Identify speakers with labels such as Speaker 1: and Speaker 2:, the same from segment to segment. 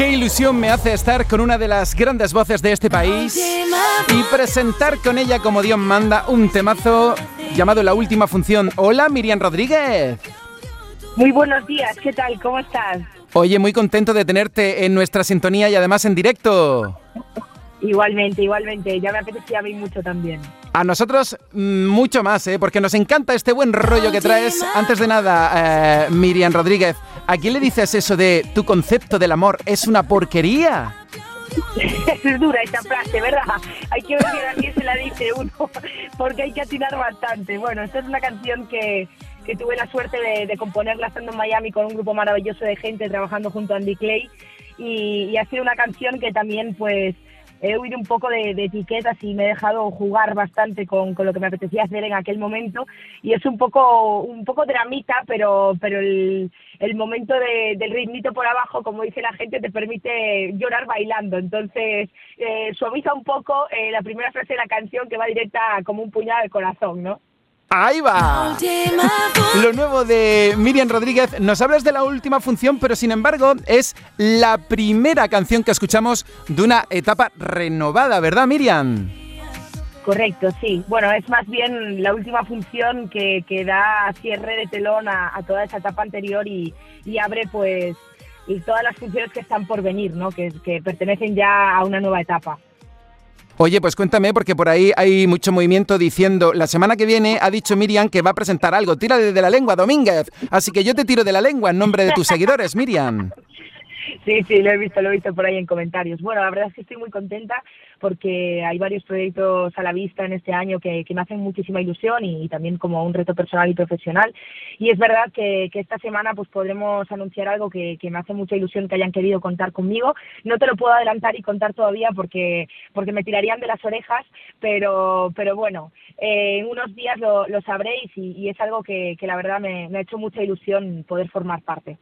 Speaker 1: Qué ilusión me hace estar con una de las grandes voces de este país y presentar con ella como Dios manda un temazo llamado La Última Función. Hola Miriam Rodríguez.
Speaker 2: Muy buenos días, ¿qué tal? ¿Cómo estás?
Speaker 1: Oye, muy contento de tenerte en nuestra sintonía y además en directo.
Speaker 2: Igualmente, igualmente. Ya me apetecía a mí mucho también.
Speaker 1: A nosotros mm, mucho más, ¿eh? porque nos encanta este buen rollo que traes. Antes de nada, eh, Miriam Rodríguez, ¿a quién le dices eso de tu concepto del amor es una porquería?
Speaker 2: es dura esta frase, ¿verdad? Hay que ver a quién se la dice uno, porque hay que atinar bastante. Bueno, esta es una canción que, que tuve la suerte de, de, componerla estando en Miami con un grupo maravilloso de gente trabajando junto a Andy Clay. Y, y ha sido una canción que también, pues, he huido un poco de, etiquetas y me he dejado jugar bastante con, lo que me apetecía hacer en aquel momento y es un poco un poco dramita pero pero el, momento del ritmito por abajo como dice la gente te permite llorar bailando entonces eh, suaviza un poco eh, la primera frase de la canción que va directa como un puñado al corazón ¿no?
Speaker 1: Ahí va. Lo nuevo de Miriam Rodríguez. Nos hablas de la última función, pero sin embargo es la primera canción que escuchamos de una etapa renovada, ¿verdad, Miriam?
Speaker 2: Correcto, sí. Bueno, es más bien la última función que, que da cierre de telón a, toda esa etapa anterior y, abre pues y todas las funciones que están por venir, ¿no? que pertenecen ya a una nueva etapa.
Speaker 1: Oye, pues cuéntame, porque por ahí hay mucho movimiento diciendo, la semana que viene ha dicho Miriam que va a presentar algo, tira de la lengua, Domínguez. Así que yo te tiro de la lengua en nombre de tus seguidores, Miriam.
Speaker 2: Sí, sí, lo he visto, lo he visto por ahí en comentarios. Bueno, la verdad es que estoy muy contenta porque hay varios proyectos a la vista en este año que, me hacen muchísima ilusión y, también como un reto personal y profesional. Y es verdad que, esta semana pues podremos anunciar algo que, me hace mucha ilusión que hayan querido contar conmigo. No te lo puedo adelantar y contar todavía porque, porque me tirarían de las orejas, pero, pero bueno, eh, en unos días lo, sabréis y, es algo que, la verdad me ha hecho mucha ilusión poder formar parte.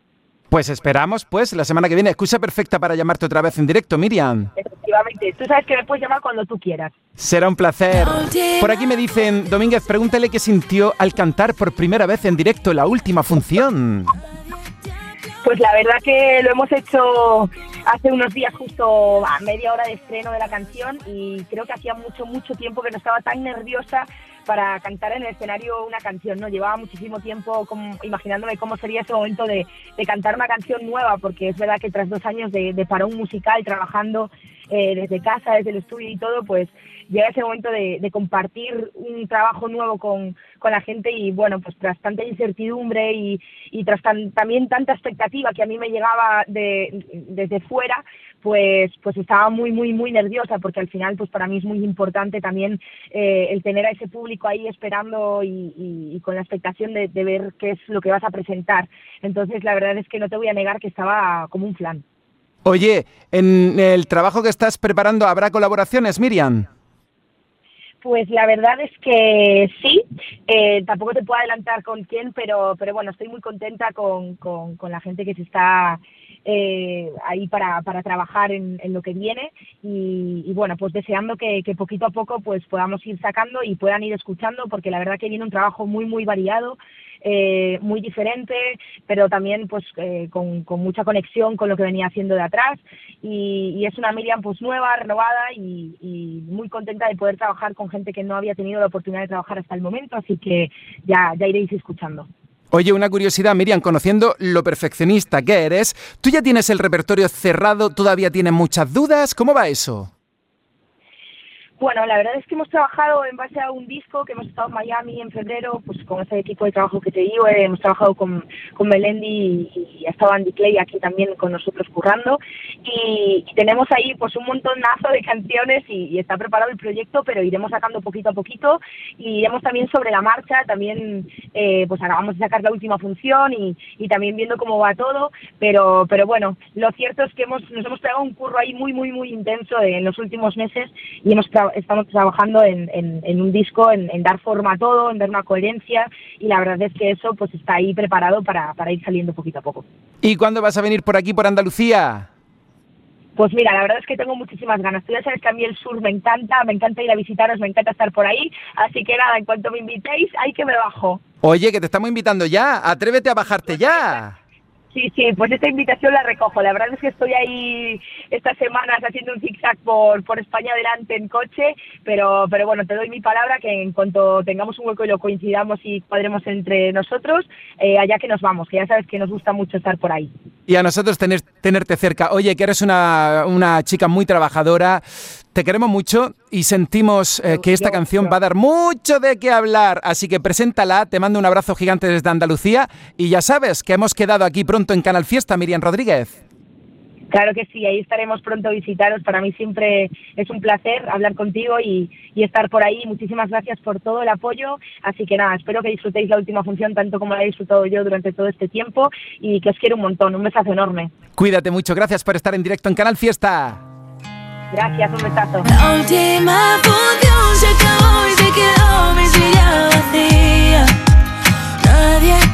Speaker 1: Pues esperamos, pues, la semana que viene. Excusa perfecta para llamarte otra vez en directo, Miriam.
Speaker 2: Efectivamente. Tú sabes que me puedes llamar cuando tú quieras.
Speaker 1: Será un placer. Por aquí me dicen, Domínguez, pregúntale qué sintió al cantar por primera vez en directo la última función.
Speaker 2: Pues la verdad que lo hemos hecho hace unos días justo a media hora de estreno de la canción y creo que hacía mucho, mucho tiempo que no estaba tan nerviosa para cantar en el escenario una canción, ¿no? Llevaba muchísimo tiempo como, imaginándome cómo sería ese momento de, cantar una canción nueva, porque es verdad que tras dos años de, de parón musical, trabajando eh, desde casa, desde el estudio y todo, pues llega ese momento de, compartir un trabajo nuevo con, la gente y bueno, pues tras tanta incertidumbre y, tras también tanta expectativa que a mí me llegaba de, desde fuera, pues, pues estaba muy, muy, muy nerviosa porque al final, pues para mí es muy importante también eh, el tener a ese público ahí esperando y, con la expectación de, ver qué es lo que vas a presentar. Entonces, la verdad es que no te voy a negar que estaba como un flan.
Speaker 1: Oye, en el trabajo que estás preparando, ¿habrá colaboraciones, Miriam?
Speaker 2: Pues la verdad es que sí, eh, tampoco te puedo adelantar con quién, pero, pero bueno, estoy muy contenta con, con, con la gente que se está eh, ahí para, para trabajar en, lo que viene y, bueno, pues deseando que, poquito a poco pues podamos ir sacando y puedan ir escuchando porque la verdad que viene un trabajo muy, muy variado. Eh, muy diferente, pero también pues eh, con, mucha conexión con lo que venía haciendo de atrás y, es una Miriam pues nueva, renovada y, y, muy contenta de poder trabajar con gente que no había tenido la oportunidad de trabajar hasta el momento, así que ya, ya iréis escuchando.
Speaker 1: Oye, una curiosidad, Miriam, conociendo lo perfeccionista que eres, ¿tú ya tienes el repertorio cerrado? ¿Todavía tienes muchas dudas? ¿Cómo va eso?
Speaker 2: Bueno, la verdad es que hemos trabajado en base a un disco que hemos estado en Miami en febrero, pues con ese equipo de trabajo que te digo, eh, hemos trabajado con, con Melendi y, ha estado Andy Clay aquí también con nosotros currando. Y, tenemos ahí pues un montonazo de canciones y, está preparado el proyecto, pero iremos sacando poquito a poquito. Y iremos también sobre la marcha, también eh, pues acabamos de sacar la última función y, también viendo cómo va todo, pero, pero bueno, lo cierto es que hemos, nos hemos pegado un curro ahí muy, muy, muy intenso en los últimos meses y hemos trabajado estamos trabajando en, un disco, en, dar forma a todo, en dar una coherencia y la verdad es que eso pues está ahí preparado para, ir saliendo poquito a poco.
Speaker 1: ¿Y cuándo vas a venir por aquí, por Andalucía?
Speaker 2: Pues mira, la verdad es que tengo muchísimas ganas. Tú ya sabes que a mí el sur me encanta, me encanta ir a visitaros, me encanta estar por ahí. Así que nada, en cuanto me invitéis, hay que me bajo.
Speaker 1: Oye, que te estamos invitando ya. Atrévete a bajarte ya.
Speaker 2: Sí, sí, pues esta invitación la recojo. La verdad es que estoy ahí estas semanas haciendo un zigzag por, por España adelante en coche, pero, pero bueno, te doy mi palabra que en cuanto tengamos un hueco y lo coincidamos y cuadremos entre nosotros, eh, allá que nos vamos, que ya sabes que nos gusta mucho estar por ahí.
Speaker 1: Y a nosotros tener, tenerte cerca. Oye, que eres una, una chica muy trabajadora, te queremos mucho y sentimos eh, que esta canción va a dar mucho de qué hablar. Así que preséntala, te mando un abrazo gigante desde Andalucía y ya sabes que hemos quedado aquí pronto en Canal Fiesta, Miriam Rodríguez.
Speaker 2: Claro que sí, ahí estaremos pronto a visitaros. Para mí siempre es un placer hablar contigo y, y, estar por ahí. Muchísimas gracias por todo el apoyo. Así que nada, espero que disfrutéis la última función tanto como la he disfrutado yo durante todo este tiempo y que os quiero un montón. Un besazo enorme.
Speaker 1: Cuídate mucho. Gracias por estar en directo en Canal Fiesta.
Speaker 2: Gracias, un besazo.
Speaker 3: La última función se acabó y se quedó mi silla vacía. Nadie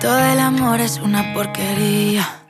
Speaker 3: Concepto del amor es una porquería.